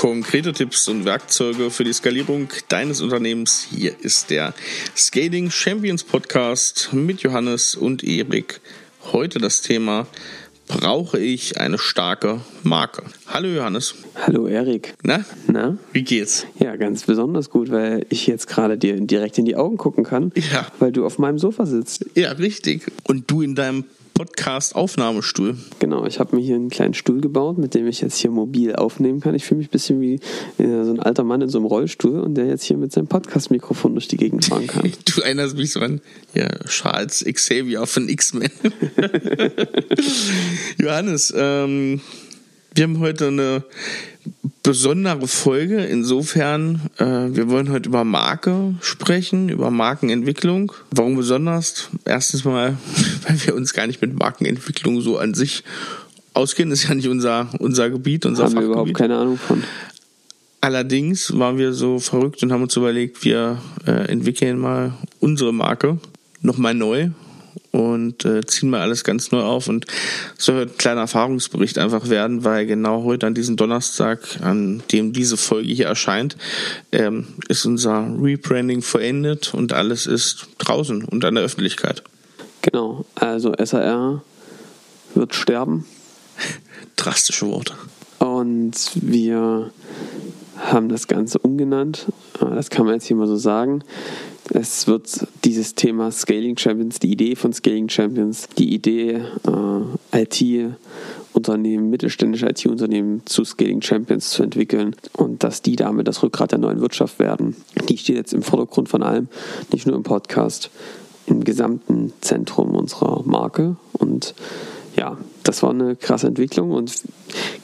konkrete Tipps und Werkzeuge für die Skalierung deines Unternehmens. Hier ist der Scaling Champions Podcast mit Johannes und Erik. Heute das Thema brauche ich eine starke Marke. Hallo Johannes. Hallo Erik. Na? Na? Wie geht's? Ja, ganz besonders gut, weil ich jetzt gerade dir direkt in die Augen gucken kann, Ja. weil du auf meinem Sofa sitzt. Ja, richtig. Und du in deinem Podcast-Aufnahmestuhl. Genau, ich habe mir hier einen kleinen Stuhl gebaut, mit dem ich jetzt hier mobil aufnehmen kann. Ich fühle mich ein bisschen wie äh, so ein alter Mann in so einem Rollstuhl und der jetzt hier mit seinem Podcast-Mikrofon durch die Gegend fahren kann. Du erinnerst mich so an ja, Charles Xavier von X-Men. Johannes, ähm, wir haben heute eine besondere Folge. Insofern, äh, wir wollen heute über Marke sprechen, über Markenentwicklung. Warum besonders? Erstens mal, weil wir uns gar nicht mit Markenentwicklung so an sich auskennen. Das ist ja nicht unser, unser Gebiet, unser Haben wir Fachgebiet. überhaupt keine Ahnung von. Allerdings waren wir so verrückt und haben uns überlegt, wir äh, entwickeln mal unsere Marke nochmal neu und äh, ziehen mal alles ganz neu auf und soll ein kleiner Erfahrungsbericht einfach werden, weil genau heute an diesem Donnerstag, an dem diese Folge hier erscheint, ähm, ist unser Rebranding vollendet und alles ist draußen und an der Öffentlichkeit. Genau, also SAR wird sterben Drastische Worte. und wir haben das Ganze umgenannt. Äh, Das kann man jetzt hier mal so sagen. Es wird dieses Thema Scaling Champions, die Idee von Scaling Champions, die Idee, äh, IT-Unternehmen, mittelständische IT-Unternehmen zu Scaling Champions zu entwickeln und dass die damit das Rückgrat der neuen Wirtschaft werden. Die steht jetzt im Vordergrund von allem, nicht nur im Podcast, im gesamten Zentrum unserer Marke und ja, das war eine krasse Entwicklung und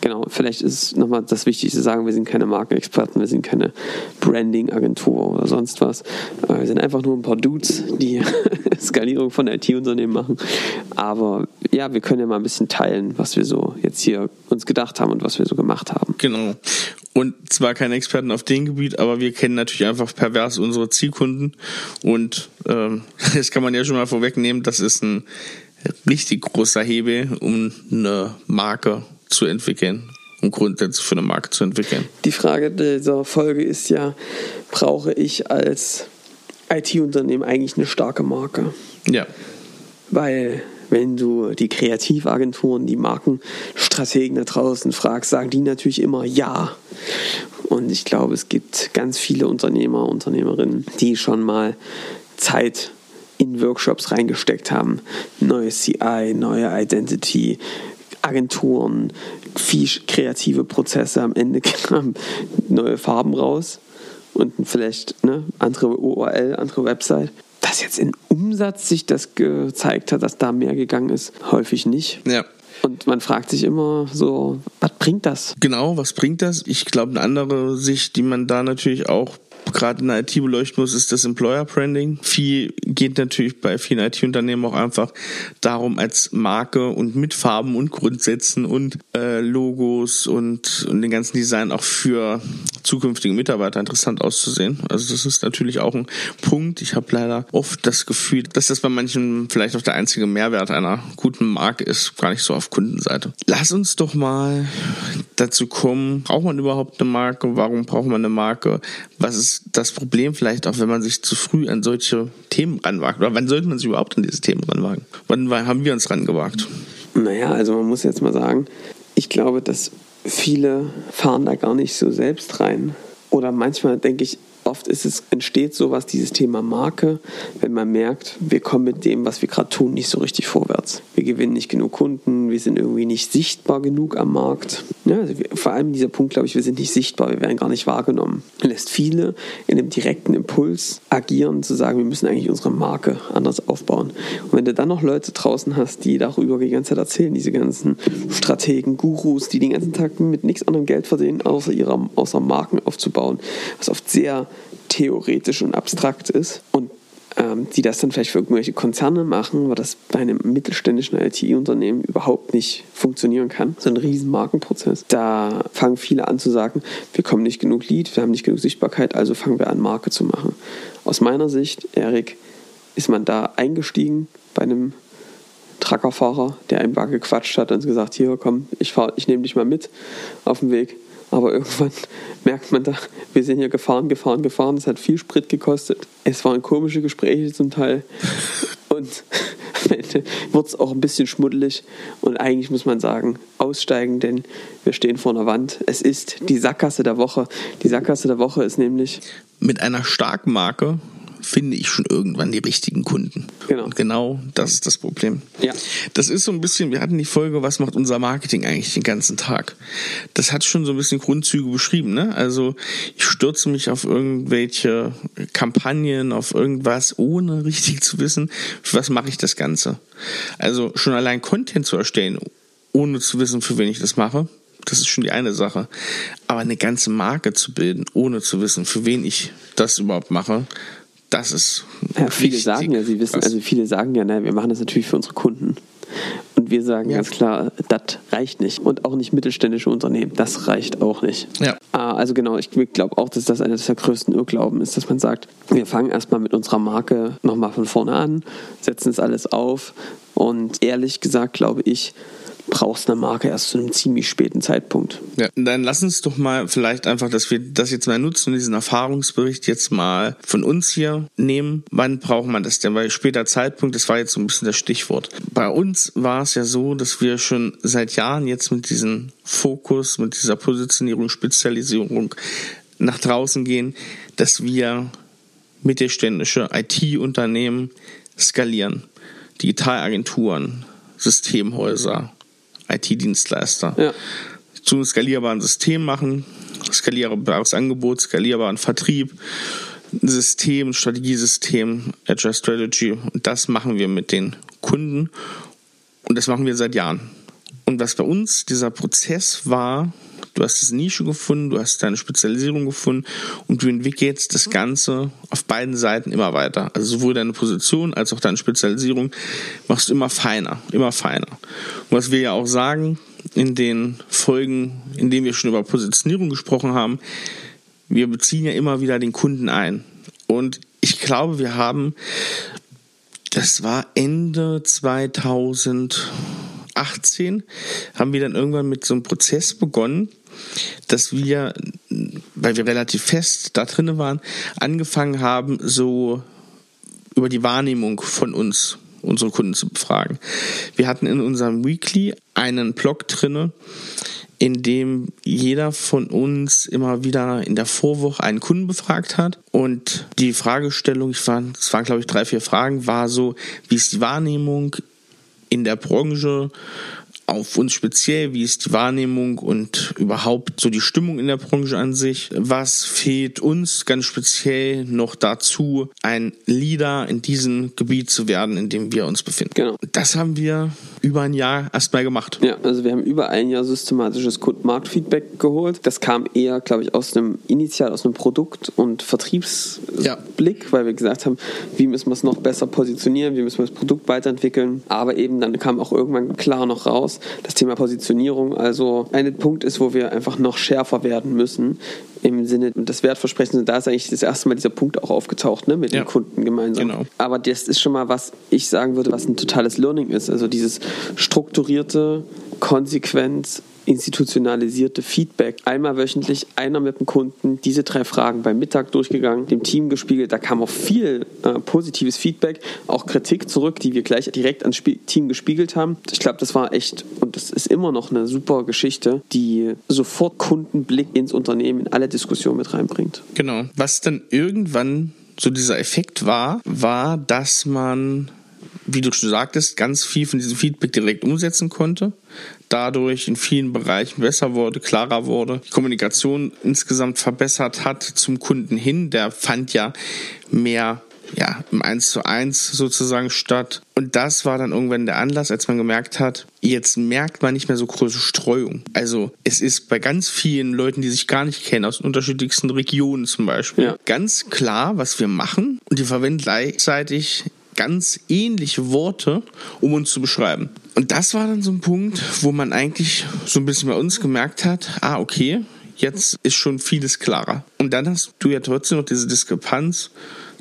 genau, vielleicht ist nochmal das Wichtigste zu sagen, wir sind keine Markenexperten, wir sind keine Branding-Agentur oder sonst was. Äh, Wir sind einfach nur ein paar Dudes, die Skalierung von IT-Unternehmen machen. Aber ja, wir können ja mal ein bisschen teilen, was wir so jetzt hier uns gedacht haben und was wir so gemacht haben. Genau. Und zwar keine Experten auf dem Gebiet, aber wir kennen natürlich einfach pervers unsere Zielkunden. Und ähm, das kann man ja schon mal vorwegnehmen, das ist ein richtig großer Hebel, um eine Marke zu entwickeln, um Grundsätze für eine Marke zu entwickeln. Die Frage dieser Folge ist ja, brauche ich als IT-Unternehmen eigentlich eine starke Marke? Ja, Weil wenn du die Kreativagenturen, die Markenstrategen da draußen fragst, sagen die natürlich immer ja. Und ich glaube, es gibt ganz viele Unternehmer, Unternehmerinnen, die schon mal Zeit in Workshops reingesteckt haben. Neue CI, neue Identity, Agenturen, viel kreative Prozesse. Am Ende kamen neue Farben raus und vielleicht ne, andere URL, andere Website. Dass jetzt in Umsatz sich das gezeigt hat, dass da mehr gegangen ist, häufig nicht. ja. Und man fragt sich immer so, was bringt das? Genau, was bringt das? Ich glaube, eine andere Sicht, die man da natürlich auch gerade in der IT beleuchten muss, ist das Employer Branding. Viel geht natürlich bei vielen IT-Unternehmen auch einfach darum, als Marke und mit Farben und Grundsätzen und äh, Logos und, und den ganzen Design auch für zukünftige Mitarbeiter interessant auszusehen. Also das ist natürlich auch ein Punkt. Ich habe leider oft das Gefühl, dass das bei manchen vielleicht auch der einzige Mehrwert einer guten Marke ist, gar nicht so auf Kundenseite. Lass uns doch mal dazu kommen, braucht man überhaupt eine Marke? Warum braucht man eine Marke? Was ist das Problem vielleicht auch, wenn man sich zu früh an solche Themen ranwagt? Oder wann sollte man sich überhaupt an diese Themen ranwagen? Wann haben wir uns rangewagt? Naja, also man muss jetzt mal sagen, ich glaube, dass viele fahren da gar nicht so selbst rein. Oder manchmal denke ich, oft ist es, entsteht sowas, dieses Thema Marke, wenn man merkt, wir kommen mit dem, was wir gerade tun, nicht so richtig vorwärts. Wir gewinnen nicht genug Kunden, wir sind irgendwie nicht sichtbar genug am Markt. Ja, also wir, vor allem dieser Punkt, glaube ich, wir sind nicht sichtbar, wir werden gar nicht wahrgenommen. Lässt viele in einem direkten Impuls agieren, zu sagen, wir müssen eigentlich unsere Marke anders aufbauen. Und wenn du dann noch Leute draußen hast, die darüber die ganze Zeit erzählen, diese ganzen Strategen, Gurus, die den ganzen Tag mit nichts anderem Geld verdienen, außer ihrer außer Marken aufzubauen, was oft sehr theoretisch und abstrakt ist und ähm, die das dann vielleicht für irgendwelche Konzerne machen, aber das bei einem mittelständischen IT-Unternehmen überhaupt nicht funktionieren kann. So ein riesen Markenprozess. Da fangen viele an zu sagen, wir kommen nicht genug Lead, wir haben nicht genug Sichtbarkeit, also fangen wir an, Marke zu machen. Aus meiner Sicht, Erik, ist man da eingestiegen bei einem Truckerfahrer, der einem war gequatscht hat und gesagt, hier komm, ich, ich nehme dich mal mit auf den Weg. Aber irgendwann merkt man da, wir sind hier gefahren, gefahren, gefahren. Es hat viel Sprit gekostet. Es waren komische Gespräche zum Teil. Und am Ende wird es auch ein bisschen schmuddelig. Und eigentlich muss man sagen, aussteigen, denn wir stehen vor einer Wand. Es ist die Sackgasse der Woche. Die Sackgasse der Woche ist nämlich. Mit einer Starkmarke finde ich schon irgendwann die richtigen Kunden. Genau. Und genau das ist das Problem. Ja. Das ist so ein bisschen, wir hatten die Folge, was macht unser Marketing eigentlich den ganzen Tag? Das hat schon so ein bisschen Grundzüge beschrieben, ne? Also ich stürze mich auf irgendwelche Kampagnen, auf irgendwas, ohne richtig zu wissen, für was mache ich das Ganze. Also schon allein Content zu erstellen, ohne zu wissen, für wen ich das mache, das ist schon die eine Sache. Aber eine ganze Marke zu bilden, ohne zu wissen, für wen ich das überhaupt mache, das ist. Ja, viele sagen ja, sie wissen, also viele sagen ja, ne, wir machen das natürlich für unsere Kunden. Und wir sagen ja. ganz klar, das reicht nicht. Und auch nicht mittelständische Unternehmen, das reicht auch nicht. Ja. Ah, also genau, ich glaube auch, dass das einer der größten Irrglauben ist, dass man sagt, wir fangen erstmal mit unserer Marke nochmal von vorne an, setzen es alles auf. Und ehrlich gesagt glaube ich, brauchst eine Marke erst zu einem ziemlich späten Zeitpunkt. Ja, dann lass uns doch mal vielleicht einfach, dass wir das jetzt mal nutzen, diesen Erfahrungsbericht jetzt mal von uns hier nehmen. Wann braucht man das denn? Weil später Zeitpunkt, das war jetzt so ein bisschen das Stichwort. Bei uns war es ja so, dass wir schon seit Jahren jetzt mit diesem Fokus, mit dieser Positionierung, Spezialisierung nach draußen gehen, dass wir mittelständische IT-Unternehmen skalieren. Digitalagenturen, Systemhäuser, IT-Dienstleister. Ja. Zu einem skalierbaren System machen, skalierbares Angebot, skalierbaren Vertrieb, System, Strategiesystem, Agile Strategy. Und das machen wir mit den Kunden. Und das machen wir seit Jahren. Und was bei uns dieser Prozess war, du hast diese Nische gefunden, du hast deine Spezialisierung gefunden und du entwickelst das Ganze auf beiden Seiten immer weiter. Also sowohl deine Position als auch deine Spezialisierung machst du immer feiner, immer feiner. Und was wir ja auch sagen in den Folgen, in denen wir schon über Positionierung gesprochen haben, wir beziehen ja immer wieder den Kunden ein. Und ich glaube, wir haben, das war Ende 2018, haben wir dann irgendwann mit so einem Prozess begonnen, dass wir, weil wir relativ fest da drin waren, angefangen haben, so über die Wahrnehmung von uns unsere Kunden zu befragen. Wir hatten in unserem Weekly einen Blog drinne, in dem jeder von uns immer wieder in der Vorwoche einen Kunden befragt hat. Und die Fragestellung, ich war, es waren glaube ich drei, vier Fragen, war so, wie ist die Wahrnehmung in der Branche? Auf uns speziell, wie ist die Wahrnehmung und überhaupt so die Stimmung in der Branche an sich. Was fehlt uns ganz speziell noch dazu, ein Leader in diesem Gebiet zu werden, in dem wir uns befinden. Genau. Das haben wir über ein Jahr erstmal gemacht. Ja, also wir haben über ein Jahr systematisches Kundenmarktfeedback geholt. Das kam eher, glaube ich, aus einem initial aus einem Produkt- und Vertriebsblick, ja. weil wir gesagt haben, wie müssen wir es noch besser positionieren, wie müssen wir das Produkt weiterentwickeln. Aber eben dann kam auch irgendwann klar noch raus, das Thema Positionierung also ein Punkt ist, wo wir einfach noch schärfer werden müssen im Sinne des Wertversprechens. Da ist eigentlich das erste Mal dieser Punkt auch aufgetaucht, ne, mit ja. den Kunden gemeinsam. Genau. Aber das ist schon mal, was ich sagen würde, was ein totales Learning ist. Also dieses strukturierte, konsequent institutionalisierte Feedback. Einmal wöchentlich, einer mit dem Kunden, diese drei Fragen beim Mittag durchgegangen, dem Team gespiegelt. Da kam auch viel äh, positives Feedback, auch Kritik zurück, die wir gleich direkt ans Spie Team gespiegelt haben. Ich glaube, das war echt und das ist immer noch eine super Geschichte, die sofort Kundenblick ins Unternehmen in alle Diskussionen mit reinbringt. Genau. Was dann irgendwann so dieser Effekt war, war, dass man wie du schon sagtest, ganz viel von diesem Feedback direkt umsetzen konnte. Dadurch in vielen Bereichen besser wurde, klarer wurde, die Kommunikation insgesamt verbessert hat zum Kunden hin. Der fand ja mehr ja, im 1 zu 1 sozusagen statt. Und das war dann irgendwann der Anlass, als man gemerkt hat, jetzt merkt man nicht mehr so große Streuung. Also es ist bei ganz vielen Leuten, die sich gar nicht kennen, aus unterschiedlichsten Regionen zum Beispiel, ja. ganz klar, was wir machen. Und die verwenden gleichzeitig ganz ähnliche Worte, um uns zu beschreiben. Und das war dann so ein Punkt, wo man eigentlich so ein bisschen bei uns gemerkt hat, ah, okay, jetzt ist schon vieles klarer. Und dann hast du ja trotzdem noch diese Diskrepanz,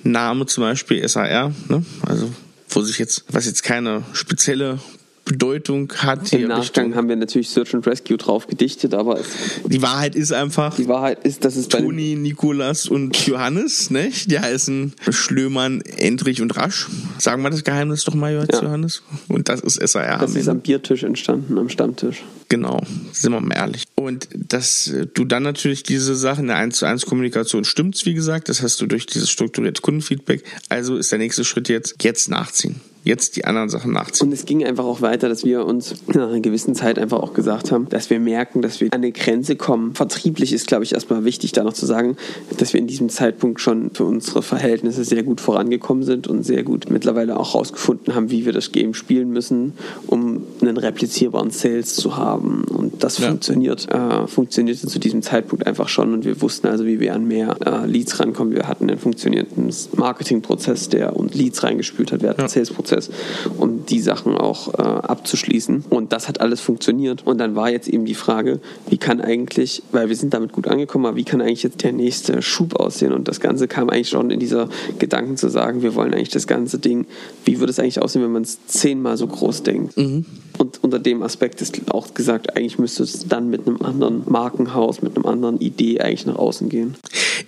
Name zum Beispiel SAR, ne? also wo sich jetzt, was jetzt keine spezielle Bedeutung hat. Im Nachgang Richtung. haben wir natürlich Search and Rescue drauf gedichtet, aber die Wahrheit ist einfach. Die Wahrheit ist, dass es Toni, Nikolas und Johannes, ne? Die heißen Schlömann, Endrich und Rasch. Sagen wir das Geheimnis doch mal, ja. Johannes. Und das ist SAR. Das ist am Biertisch entstanden, am Stammtisch. Genau, sind wir mal ehrlich. Und dass du dann natürlich diese Sachen in der 1 zu 1 Kommunikation stimmt's, wie gesagt, das hast du durch dieses strukturierte Kundenfeedback. Also ist der nächste Schritt jetzt, jetzt nachziehen jetzt die anderen Sachen nachziehen. Und es ging einfach auch weiter, dass wir uns nach einer gewissen Zeit einfach auch gesagt haben, dass wir merken, dass wir an eine Grenze kommen. Vertrieblich ist, glaube ich, erstmal wichtig, da noch zu sagen, dass wir in diesem Zeitpunkt schon für unsere Verhältnisse sehr gut vorangekommen sind und sehr gut mittlerweile auch herausgefunden haben, wie wir das Game spielen müssen, um einen replizierbaren Sales zu haben. Und das ja. funktioniert, äh, funktionierte zu diesem Zeitpunkt einfach schon und wir wussten also, wie wir an mehr äh, Leads rankommen. Wir hatten einen funktionierenden Marketingprozess, der uns Leads reingespült hat. Wir hatten ja. einen Salesprozess Prozess, um die Sachen auch äh, abzuschließen. Und das hat alles funktioniert. Und dann war jetzt eben die Frage, wie kann eigentlich, weil wir sind damit gut angekommen, aber wie kann eigentlich jetzt der nächste Schub aussehen? Und das Ganze kam eigentlich schon in dieser Gedanken zu sagen, wir wollen eigentlich das ganze Ding, wie würde es eigentlich aussehen, wenn man es zehnmal so groß denkt? Mhm. Und unter dem Aspekt ist auch gesagt, eigentlich müsste es dann mit einem anderen Markenhaus, mit einem anderen Idee eigentlich nach außen gehen.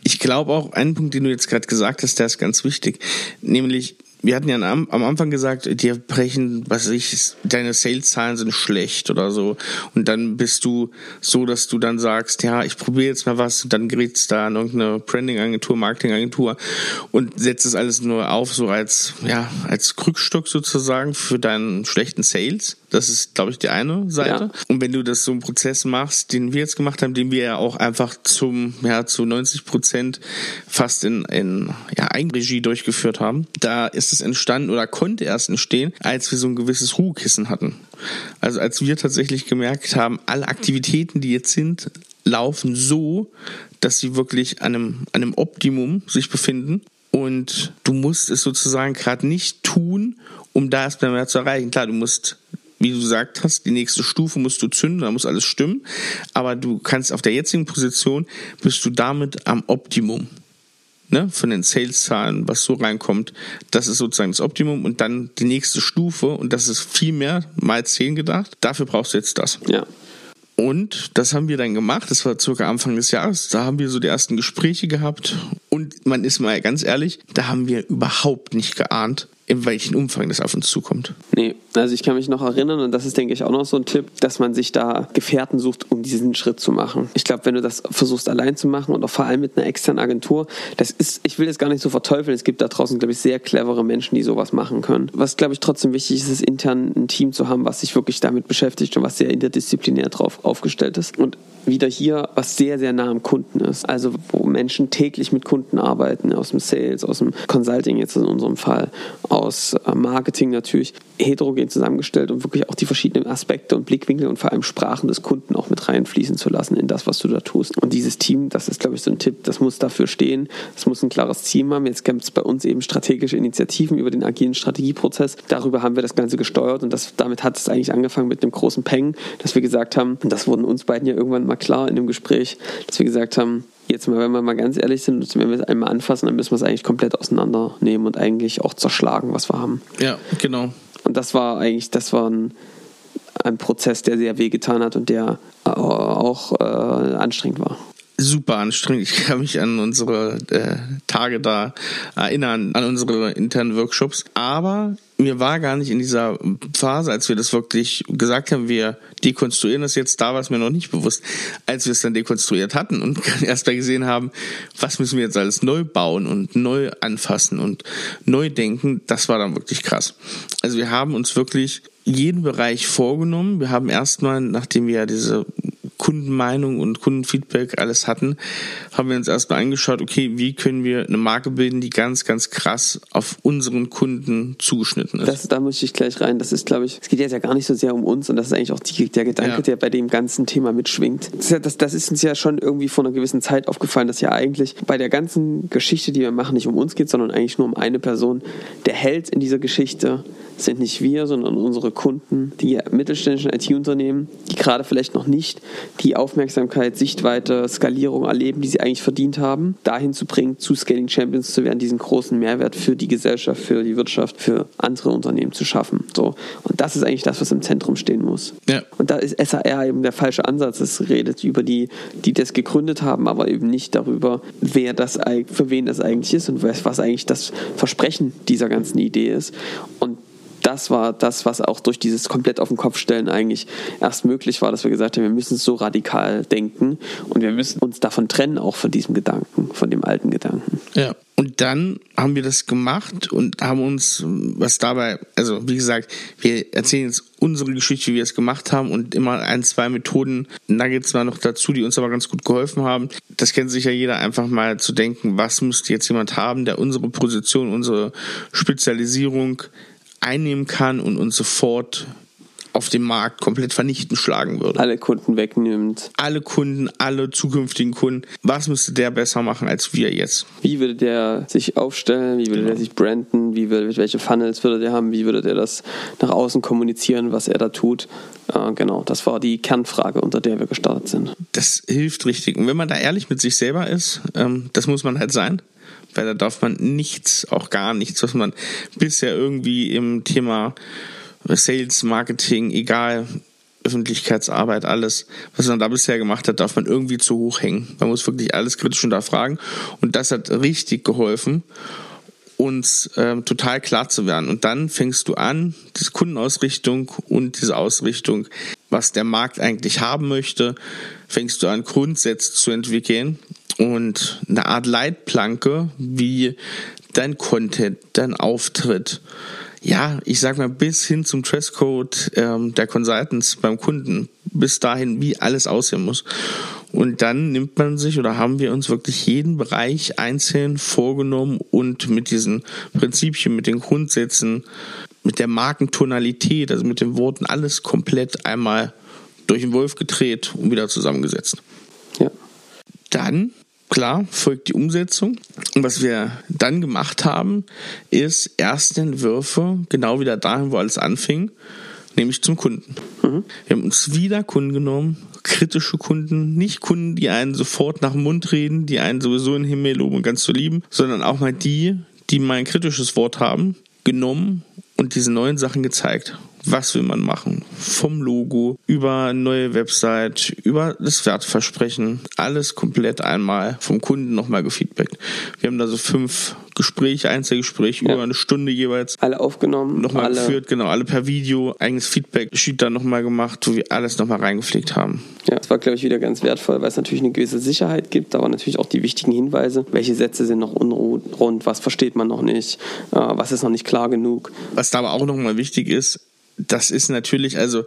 Ich glaube auch, einen Punkt, den du jetzt gerade gesagt hast, der ist ganz wichtig. Nämlich, wir hatten ja am, am Anfang gesagt, dir brechen, was ich, deine Sales-Zahlen sind schlecht oder so. Und dann bist du so, dass du dann sagst, ja, ich probiere jetzt mal was und dann gerätst da an irgendeine Branding-Agentur, Marketing-Agentur und setzt es alles nur auf, so als, ja, als Krückstock sozusagen für deinen schlechten Sales. Das ist, glaube ich, die eine Seite. Ja. Und wenn du das so einen Prozess machst, den wir jetzt gemacht haben, den wir ja auch einfach zum, ja, zu 90 Prozent fast in, in ja, Eigenregie durchgeführt haben, da ist es entstanden oder konnte erst entstehen, als wir so ein gewisses Ruhekissen hatten. Also als wir tatsächlich gemerkt haben, alle Aktivitäten, die jetzt sind, laufen so, dass sie wirklich an einem, an einem Optimum sich befinden. Und du musst es sozusagen gerade nicht tun, um da erstmal mehr zu erreichen. Klar, du musst wie du gesagt hast, die nächste Stufe musst du zünden, da muss alles stimmen. Aber du kannst auf der jetzigen Position bist du damit am Optimum. Ne, von den Sales-Zahlen, was so reinkommt, das ist sozusagen das Optimum und dann die nächste Stufe und das ist viel mehr, mal zehn gedacht. Dafür brauchst du jetzt das. Ja. Und das haben wir dann gemacht. Das war circa Anfang des Jahres. Da haben wir so die ersten Gespräche gehabt. Und man ist mal ganz ehrlich, da haben wir überhaupt nicht geahnt, in welchem Umfang das auf uns zukommt. Nee, also ich kann mich noch erinnern, und das ist, denke ich, auch noch so ein Tipp, dass man sich da Gefährten sucht, um diesen Schritt zu machen. Ich glaube, wenn du das versuchst allein zu machen und auch vor allem mit einer externen Agentur, das ist, ich will das gar nicht so verteufeln, es gibt da draußen, glaube ich, sehr clevere Menschen, die sowas machen können. Was, glaube ich, trotzdem wichtig ist, ist intern ein Team zu haben, was sich wirklich damit beschäftigt und was sehr interdisziplinär drauf aufgestellt ist. Und wieder hier, was sehr, sehr nah am Kunden ist. Also wo Menschen täglich mit Kunden arbeiten, aus dem Sales, aus dem Consulting jetzt in unserem Fall, aus äh, Marketing natürlich, heterogen zusammengestellt und wirklich auch die verschiedenen Aspekte und Blickwinkel und vor allem Sprachen des Kunden auch mit reinfließen zu lassen in das, was du da tust. Und dieses Team, das ist, glaube ich, so ein Tipp, das muss dafür stehen, es muss ein klares Ziel haben. Jetzt gibt es bei uns eben strategische Initiativen über den agilen Strategieprozess. Darüber haben wir das Ganze gesteuert und das, damit hat es eigentlich angefangen mit einem großen Peng, dass wir gesagt haben, und das wurden uns beiden ja irgendwann mal klar in dem Gespräch, dass wir gesagt haben, jetzt mal, wenn wir mal ganz ehrlich sind, wenn wir es einmal anfassen, dann müssen wir es eigentlich komplett auseinandernehmen und eigentlich auch zerschlagen, was wir haben. Ja, genau. Und das war eigentlich, das war ein, ein Prozess, der sehr wehgetan hat und der auch äh, anstrengend war super anstrengend. Ich kann mich an unsere äh, Tage da erinnern, an unsere internen Workshops. Aber mir war gar nicht in dieser Phase, als wir das wirklich gesagt haben, wir dekonstruieren das jetzt, da war es mir noch nicht bewusst, als wir es dann dekonstruiert hatten und erst mal gesehen haben, was müssen wir jetzt alles neu bauen und neu anfassen und neu denken, das war dann wirklich krass. Also wir haben uns wirklich jeden Bereich vorgenommen. Wir haben erstmal, nachdem wir ja diese Kundenmeinung und Kundenfeedback alles hatten, haben wir uns erstmal angeschaut, okay, wie können wir eine Marke bilden, die ganz, ganz krass auf unseren Kunden zugeschnitten ist. Das, da muss ich gleich rein. Das ist, glaube ich, es geht jetzt ja gar nicht so sehr um uns und das ist eigentlich auch die, der Gedanke, ja. der bei dem ganzen Thema mitschwingt. Das, das, das ist uns ja schon irgendwie vor einer gewissen Zeit aufgefallen, dass ja eigentlich bei der ganzen Geschichte, die wir machen, nicht um uns geht, sondern eigentlich nur um eine Person. Der Held in dieser Geschichte sind nicht wir, sondern unsere Kunden, die mittelständischen IT-Unternehmen, die gerade vielleicht noch nicht die Aufmerksamkeit, Sichtweite, Skalierung erleben, die sie eigentlich verdient haben, dahin zu bringen, zu Scaling Champions zu werden, diesen großen Mehrwert für die Gesellschaft, für die Wirtschaft, für andere Unternehmen zu schaffen. So. Und das ist eigentlich das, was im Zentrum stehen muss. Ja. Und da ist SAR eben der falsche Ansatz. Es redet über die, die das gegründet haben, aber eben nicht darüber, wer das, für wen das eigentlich ist und was eigentlich das Versprechen dieser ganzen Idee ist. Und das war das, was auch durch dieses komplett auf den Kopf stellen eigentlich erst möglich war, dass wir gesagt haben, wir müssen so radikal denken und wir müssen uns davon trennen, auch von diesem Gedanken, von dem alten Gedanken. Ja. Und dann haben wir das gemacht und haben uns, was dabei, also wie gesagt, wir erzählen jetzt unsere Geschichte, wie wir es gemacht haben und immer ein, zwei Methoden, Nuggets war noch dazu, die uns aber ganz gut geholfen haben. Das kennt sicher jeder, einfach mal zu denken, was müsste jetzt jemand haben, der unsere Position, unsere Spezialisierung einnehmen kann und uns sofort auf dem Markt komplett vernichten schlagen würde. Alle Kunden wegnimmt. Alle Kunden, alle zukünftigen Kunden. Was müsste der besser machen als wir jetzt? Wie würde der sich aufstellen? Wie würde genau. der sich branden? Wie würde, welche Funnels würde der haben? Wie würde der das nach außen kommunizieren, was er da tut? Äh, genau, das war die Kernfrage, unter der wir gestartet sind. Das hilft richtig. Und wenn man da ehrlich mit sich selber ist, ähm, das muss man halt sein weil da darf man nichts, auch gar nichts, was man bisher irgendwie im Thema Sales, Marketing, egal, Öffentlichkeitsarbeit, alles, was man da bisher gemacht hat, darf man irgendwie zu hoch hängen. Man muss wirklich alles kritisch hinterfragen und das hat richtig geholfen uns ähm, total klar zu werden. Und dann fängst du an, diese Kundenausrichtung und diese Ausrichtung, was der Markt eigentlich haben möchte, fängst du an, Grundsätze zu entwickeln und eine Art Leitplanke, wie dein Content, dein Auftritt, ja, ich sag mal, bis hin zum Dresscode ähm, der Consultants beim Kunden, bis dahin, wie alles aussehen muss. Und dann nimmt man sich oder haben wir uns wirklich jeden Bereich einzeln vorgenommen und mit diesen Prinzipien, mit den Grundsätzen, mit der Markentonalität, also mit den Worten, alles komplett einmal durch den Wolf gedreht und wieder zusammengesetzt. Ja. Dann Klar, folgt die Umsetzung. Und was wir dann gemacht haben, ist erste Entwürfe genau wieder dahin, wo alles anfing, nämlich zum Kunden. Mhm. Wir haben uns wieder Kunden genommen, kritische Kunden, nicht Kunden, die einen sofort nach dem Mund reden, die einen sowieso in den Himmel loben und ganz zu lieben, sondern auch mal die, die mal ein kritisches Wort haben, genommen und diese neuen Sachen gezeigt was will man machen. Vom Logo über neue Website, über das Wertversprechen, alles komplett einmal vom Kunden nochmal gefeedbackt. Wir haben da so fünf Gespräche, Einzelgespräche ja. über eine Stunde jeweils. Alle aufgenommen. Nochmal alle. geführt, genau, alle per Video, eigenes Feedback-Sheet dann nochmal gemacht, wo wir alles nochmal reingepflegt haben. Ja, das war, glaube ich, wieder ganz wertvoll, weil es natürlich eine gewisse Sicherheit gibt, aber natürlich auch die wichtigen Hinweise. Welche Sätze sind noch unrund, was versteht man noch nicht, äh, was ist noch nicht klar genug. Was da aber auch nochmal wichtig ist, das ist natürlich, also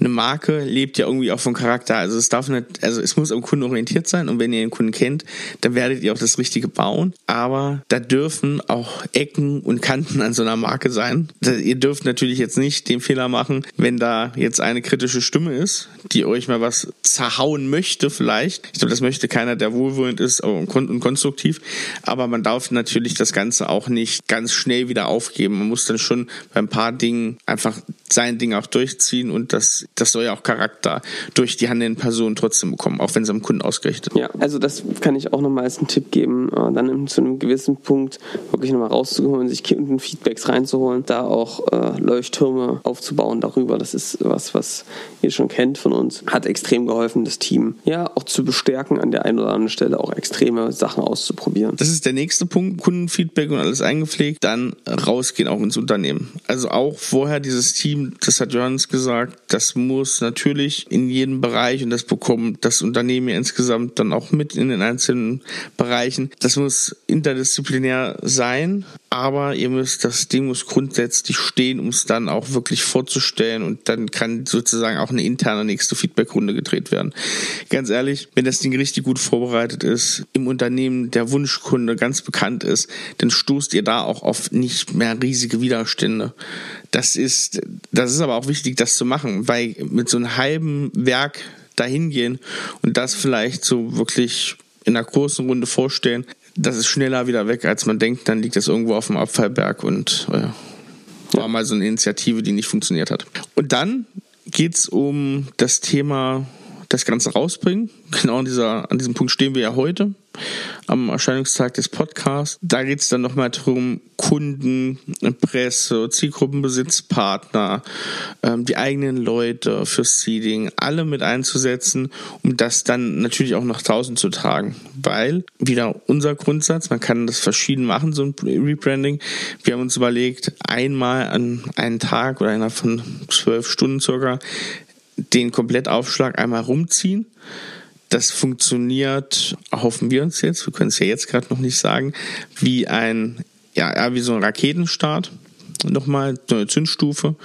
eine Marke lebt ja irgendwie auch vom Charakter. Also es darf nicht, also es muss am Kunden orientiert sein und wenn ihr den Kunden kennt, dann werdet ihr auch das Richtige bauen. Aber da dürfen auch Ecken und Kanten an so einer Marke sein. Ihr dürft natürlich jetzt nicht den Fehler machen, wenn da jetzt eine kritische Stimme ist, die euch mal was zerhauen möchte vielleicht. Ich glaube, das möchte keiner, der wohlwollend ist und konstruktiv. Aber man darf natürlich das Ganze auch nicht ganz schnell wieder aufgeben. Man muss dann schon bei ein paar Dingen einfach sein Ding auch durchziehen und das das soll ja auch Charakter durch die handelnden Personen trotzdem bekommen, auch wenn es am Kunden ausgerichtet Ja, also das kann ich auch nochmal als einen Tipp geben, äh, dann zu einem gewissen Punkt wirklich nochmal rauszuholen, sich Kundenfeedbacks reinzuholen, da auch äh, Leuchttürme aufzubauen darüber. Das ist was, was ihr schon kennt von uns. Hat extrem geholfen, das Team ja auch zu bestärken, an der einen oder anderen Stelle auch extreme Sachen auszuprobieren. Das ist der nächste Punkt, Kundenfeedback und alles eingepflegt. Dann rausgehen auch ins Unternehmen. Also auch vorher dieses Team, das hat Johannes gesagt, das muss natürlich in jedem Bereich und das bekommt das Unternehmen ja insgesamt dann auch mit in den einzelnen Bereichen. Das muss interdisziplinär sein, aber ihr müsst, das Ding muss grundsätzlich stehen, um es dann auch wirklich vorzustellen und dann kann sozusagen auch eine interne nächste Feedbackrunde gedreht werden. Ganz ehrlich, wenn das Ding richtig gut vorbereitet ist, im Unternehmen der Wunschkunde ganz bekannt ist, dann stoßt ihr da auch auf nicht mehr riesige Widerstände. Das ist, das ist aber auch wichtig, das zu machen, weil mit so einem halben Werk dahin gehen und das vielleicht so wirklich in einer großen Runde vorstellen, das ist schneller wieder weg, als man denkt. Dann liegt es irgendwo auf dem Abfallberg und äh, war mal so eine Initiative, die nicht funktioniert hat. Und dann geht es um das Thema das Ganze rausbringen. Genau an, dieser, an diesem Punkt stehen wir ja heute, am Erscheinungstag des Podcasts. Da geht es dann nochmal darum, Kunden, Presse, Zielgruppenbesitz, Partner, ähm, die eigenen Leute fürs Seeding, alle mit einzusetzen, um das dann natürlich auch nach draußen zu tragen. Weil, wieder unser Grundsatz, man kann das verschieden machen, so ein Rebranding. Wir haben uns überlegt, einmal an einen Tag oder innerhalb von zwölf Stunden circa den Komplettaufschlag einmal rumziehen. Das funktioniert, hoffen wir uns jetzt, wir können es ja jetzt gerade noch nicht sagen, wie ein, ja, wie so ein Raketenstart. Nochmal neue Zündstufe.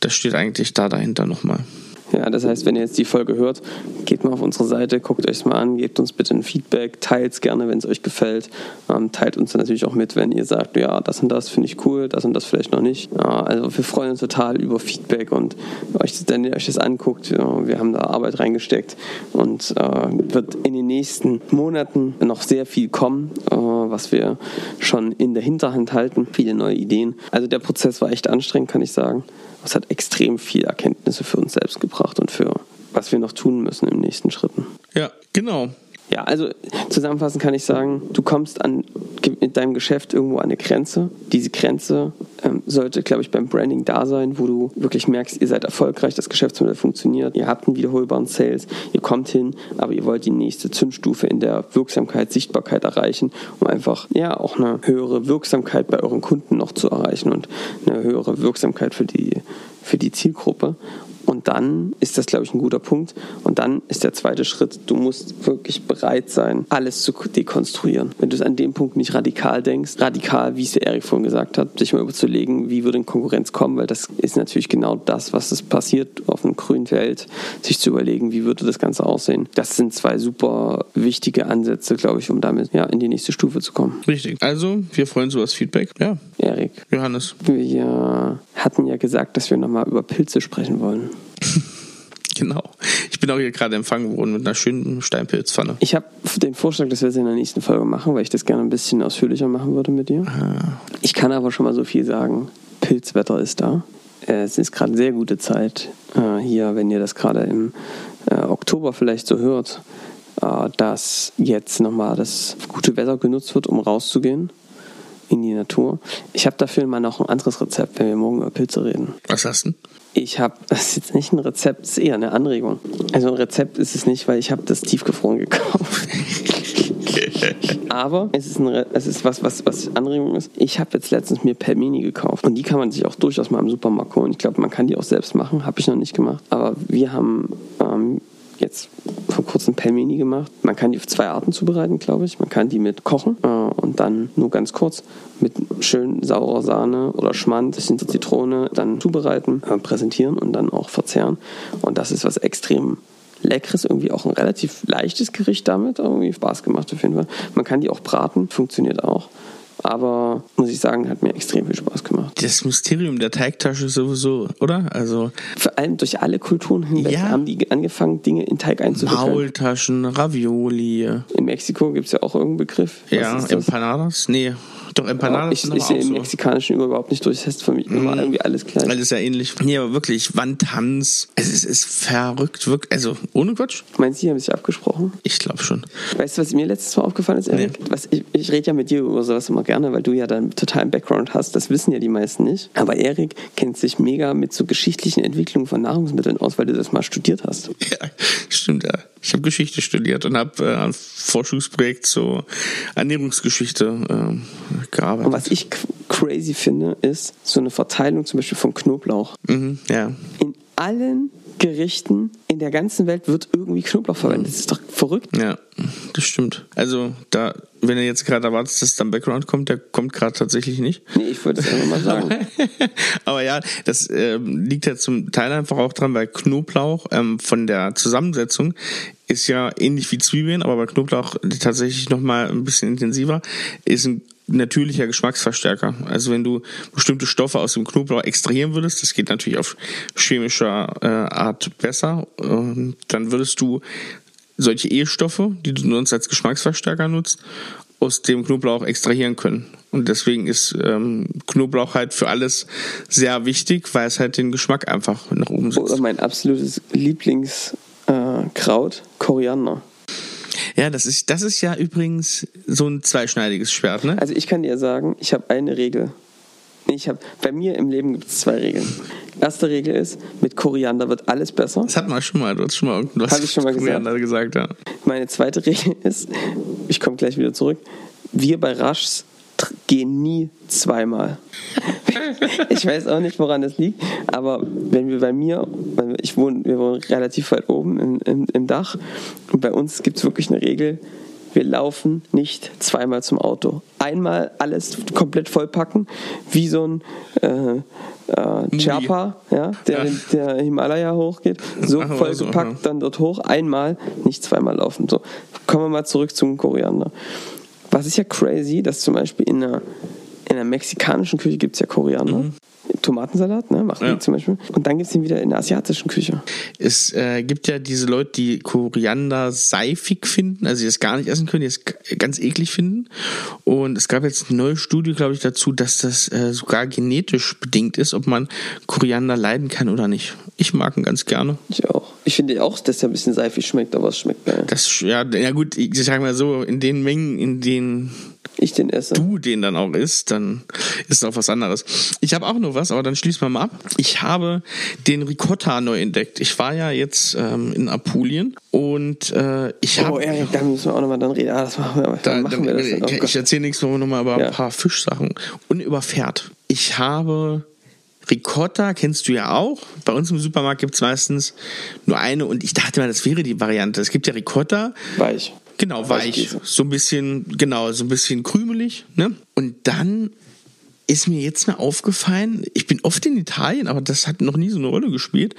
Das steht eigentlich da dahinter nochmal. Ja, das heißt, wenn ihr jetzt die Folge hört, geht mal auf unsere Seite, guckt euch mal an, gebt uns bitte ein Feedback, teilt es gerne, wenn es euch gefällt. Ähm, teilt uns natürlich auch mit, wenn ihr sagt, ja, das und das finde ich cool, das und das vielleicht noch nicht. Ja, also wir freuen uns total über Feedback und euch, wenn ihr euch das anguckt, ja, wir haben da Arbeit reingesteckt und äh, wird in den nächsten Monaten noch sehr viel kommen, äh, was wir schon in der Hinterhand halten, viele neue Ideen. Also der Prozess war echt anstrengend, kann ich sagen es hat extrem viel Erkenntnisse für uns selbst gebracht und für was wir noch tun müssen den nächsten Schritten. Ja, genau. Ja, also zusammenfassend kann ich sagen, du kommst an, mit deinem Geschäft irgendwo an eine Grenze. Diese Grenze ähm, sollte, glaube ich, beim Branding da sein, wo du wirklich merkst, ihr seid erfolgreich, das Geschäftsmodell funktioniert, ihr habt einen wiederholbaren Sales, ihr kommt hin, aber ihr wollt die nächste Zündstufe in der Wirksamkeit, Sichtbarkeit erreichen, um einfach ja auch eine höhere Wirksamkeit bei euren Kunden noch zu erreichen und eine höhere Wirksamkeit für die für die Zielgruppe. Und dann ist das, glaube ich, ein guter Punkt. Und dann ist der zweite Schritt, du musst wirklich bereit sein, alles zu dekonstruieren. Wenn du es an dem Punkt nicht radikal denkst, radikal, wie es der Erik vorhin gesagt hat, sich mal überzulegen, wie würde in Konkurrenz kommen, weil das ist natürlich genau das, was es passiert auf einem grünen Feld, sich zu überlegen, wie würde das Ganze aussehen. Das sind zwei super wichtige Ansätze, glaube ich, um damit ja, in die nächste Stufe zu kommen. Richtig. Also, wir freuen uns über das Feedback. Ja. Erik. Johannes. Wir hatten ja gesagt, dass wir nochmal über Pilze sprechen wollen. Genau. Ich bin auch hier gerade empfangen worden mit einer schönen Steinpilzpfanne. Ich habe den Vorschlag, dass wir es in der nächsten Folge machen, weil ich das gerne ein bisschen ausführlicher machen würde mit dir. Ah. Ich kann aber schon mal so viel sagen. Pilzwetter ist da. Es ist gerade sehr gute Zeit äh, hier, wenn ihr das gerade im äh, Oktober vielleicht so hört, äh, dass jetzt nochmal das gute Wetter genutzt wird, um rauszugehen in die Natur. Ich habe dafür mal noch ein anderes Rezept, wenn wir morgen über Pilze reden. Was hast du? Ich habe, das ist jetzt nicht ein Rezept, es ist eher eine Anregung. Also ein Rezept ist es nicht, weil ich habe das tiefgefroren gekauft. Aber es ist, ein, es ist was, was, was Anregung ist. Ich habe jetzt letztens mir Pelmeni gekauft und die kann man sich auch durchaus mal im Supermarkt holen. Ich glaube, man kann die auch selbst machen, habe ich noch nicht gemacht. Aber wir haben ähm, jetzt vor kurzem Pelmeni gemacht. Man kann die auf zwei Arten zubereiten, glaube ich. Man kann die mit kochen äh, und dann nur ganz kurz mit schön saurer Sahne oder Schmand, bisschen Zitrone dann zubereiten, äh, präsentieren und dann auch verzehren. Und das ist was extrem leckeres, irgendwie auch ein relativ leichtes Gericht damit. Irgendwie Spaß gemacht auf jeden Fall. Man kann die auch braten, funktioniert auch aber muss ich sagen, hat mir extrem viel Spaß gemacht. Das Mysterium der Teigtasche sowieso, oder? Also vor allem durch alle Kulturen hinweg ja. haben die angefangen, Dinge in Teig einzuwickeln. Maultaschen, Ravioli. In Mexiko gibt es ja auch irgendeinen Begriff. Was ja, Empanadas? Nee, doch, Empanadas ja, Ich, ich sehe im so. Mexikanischen überhaupt nicht durch. Das heißt für mich immer mm. irgendwie alles gleich. Alles ja ähnlich. Nee, aber wirklich, Wandtanz. Es ist, ist verrückt, wirklich. Also, ohne Quatsch. Meinst du, die haben sich abgesprochen? Ich glaube schon. Weißt du, was mir letztes Mal aufgefallen ist, Erik? Nee. Was, ich, ich rede ja mit dir über sowas immer gerne, weil du ja dann totalen Background hast. Das wissen ja die meisten nicht. Aber Erik kennt sich mega mit so geschichtlichen Entwicklungen von Nahrungsmitteln aus, weil du das mal studiert hast. Ja, stimmt, ja. Ich habe Geschichte studiert und habe äh, ein Forschungsprojekt zur Ernährungsgeschichte äh, gearbeitet. Und was ich crazy finde, ist so eine Verteilung zum Beispiel von Knoblauch. Mhm, ja. In allen Gerichten in der ganzen Welt wird irgendwie Knoblauch verwendet. Das ist doch verrückt. Ja, das stimmt. Also, da, wenn er jetzt gerade erwartet, dass dann Background kommt, der kommt gerade tatsächlich nicht. Nee, ich würde es einfach mal sagen. Aber ja, das äh, liegt ja zum Teil einfach auch dran, weil Knoblauch ähm, von der Zusammensetzung ist ja ähnlich wie Zwiebeln, aber bei Knoblauch tatsächlich nochmal ein bisschen intensiver, ist ein natürlicher Geschmacksverstärker. Also wenn du bestimmte Stoffe aus dem Knoblauch extrahieren würdest, das geht natürlich auf chemischer äh, Art besser, äh, dann würdest du solche E-Stoffe, die du sonst als Geschmacksverstärker nutzt, aus dem Knoblauch extrahieren können. Und deswegen ist ähm, Knoblauch halt für alles sehr wichtig, weil es halt den Geschmack einfach nach oben setzt. Oder mein absolutes Lieblings äh, Koriander. Ja, das ist, das ist ja übrigens so ein zweischneidiges Schwert, ne? Also ich kann dir sagen, ich habe eine Regel. Ich habe bei mir im Leben gibt es zwei Regeln. Erste Regel ist, mit Koriander wird alles besser. Das hat man schon mal, du hast schon mal irgendwas Hab ich schon mal Koriander gesagt. ja. Meine zweite Regel ist, ich komme gleich wieder zurück. Wir bei Raschs gehen nie zweimal. ich weiß auch nicht, woran das liegt, aber wenn wir bei mir, ich wohne, wir wohnen relativ weit oben im, im, im Dach und bei uns gibt es wirklich eine Regel, wir laufen nicht zweimal zum Auto. Einmal alles komplett vollpacken, wie so ein äh, äh, Sherpa, ja, der, Ja. der Himalaya hochgeht, so Ach, vollgepackt, so, ja. dann dort hoch, einmal, nicht zweimal laufen. So, kommen wir mal zurück zum Koriander. Was ist ja crazy, dass zum Beispiel in einer, in einer mexikanischen Küche gibt es ja Koriander. Tomatensalat, ne, machen Mhm. Ja. die zum Beispiel. Und dann gibt es den wieder in der asiatischen Küche. Es äh, gibt ja diese Leute, die Koriander seifig finden, also die es gar nicht essen können, die es ganz eklig finden. Und es gab jetzt eine neue Studie, glaube ich, dazu, dass das äh, sogar genetisch bedingt ist, ob man Koriander leiden kann oder nicht. Ich mag ihn ganz gerne. Ich auch. Ich finde auch, dass der ein bisschen seifig schmeckt, aber es schmeckt geil. Das, ja, ja gut, ich sag mal so, in den Mengen, in denen Ich den esse. du den dann auch isst, dann ist es auch was anderes. Ich habe auch noch was, aber dann schließen wir mal ab. Ich habe den Ricotta neu entdeckt. Ich war ja jetzt ähm, in Apulien und äh, ich habe... Oh, Erik, da müssen wir auch nochmal dann reden. Ah, das machen wir, Da, dann machen wir das dann. Oh ich erzähle nächste Woche nochmal über Ja. ein paar Fischsachen. Und über Pferd. Ich habe Ricotta, kennst du ja auch. Bei uns im Supermarkt gibt es meistens nur eine und ich dachte mal, das wäre die Variante. Es gibt ja Ricotta, Weich. genau, weich. Weichkäse. So ein bisschen, genau, so ein bisschen krümelig. Ne? Und dann ist mir jetzt mal aufgefallen, ich bin oft in Italien, aber das hat noch nie so eine Rolle gespielt.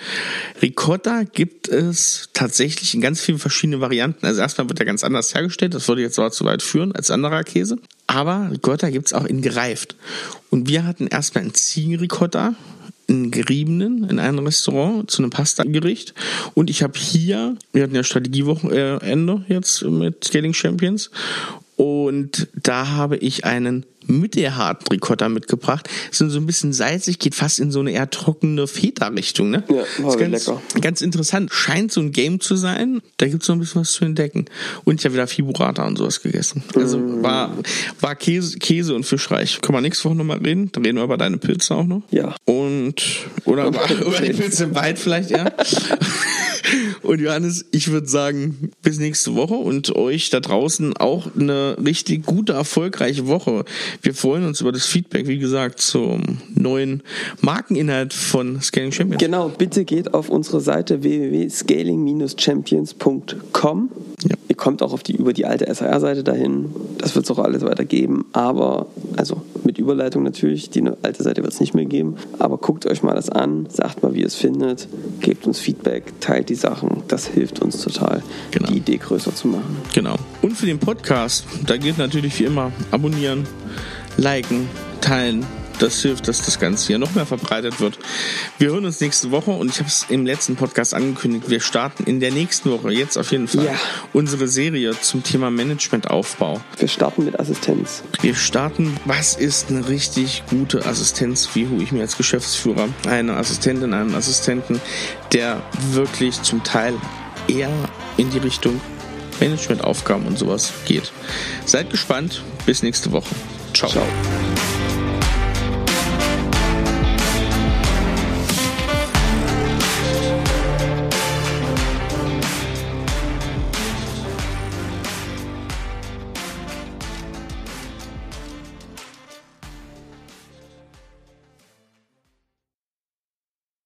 Ricotta gibt es tatsächlich in ganz vielen verschiedenen Varianten. Also erstmal wird er ganz anders hergestellt, das würde jetzt aber zu weit führen als anderer Käse. Aber Ricotta gibt es auch in gereift. Und wir hatten erstmal einen Ziegenricotta, einen geriebenen in einem Restaurant zu einem Pasta-Gericht. Und ich habe hier, wir hatten ja Strategiewochenende jetzt mit Scaling Champions. Und da habe ich einen mittelharten Ricotta mitgebracht. Ist so ein bisschen salzig, geht fast in so eine eher trockene Feta-Richtung. Ne? Ja, war ist ganz, lecker. ganz interessant. Scheint so ein Game zu sein. Da gibt es noch ein bisschen was zu entdecken. Und ich habe wieder Fiburata und sowas gegessen. Also Mm. war, war Käse, Käse und Fischreich. Können wir nächste Woche nochmal reden? Dann reden wir über deine Pilze auch noch. Ja. Und, oder über, über die Pilze im Wald vielleicht, ja. Und Johannes, ich würde sagen, bis nächste Woche und euch da draußen auch eine richtig gute, erfolgreiche Woche. Wir freuen uns über das Feedback, wie gesagt, zum neuen Markeninhalt von Scaling Champions. Genau, bitte geht auf unsere Seite www.scaling-champions.com. Ja. Ihr kommt auch auf die, über die alte SAR-Seite dahin. Das wird es auch alles weiter geben. Aber, also mit Überleitung natürlich, die alte Seite wird es nicht mehr geben. Aber guckt euch mal das an, sagt mal, wie ihr es findet, gebt uns Feedback, teilt die Sachen. Das hilft uns total, Genau. die Idee größer zu machen. Genau. Und für den Podcast, da gilt natürlich wie immer abonnieren, liken, teilen. Das hilft, dass das Ganze hier noch mehr verbreitet wird. Wir hören uns nächste Woche und ich habe es im letzten Podcast angekündigt. Wir starten in der nächsten Woche, jetzt auf jeden Fall, Ja. unsere Serie zum Thema Managementaufbau. Wir starten mit Assistenz. Wir starten, was ist eine richtig gute Assistenz? Wie hole ich mir als Geschäftsführer eine Assistentin, einen Assistenten, der wirklich zum Teil eher in die Richtung Managementaufgaben und sowas geht. Seid gespannt. Bis nächste Woche. Ciao. Ciao.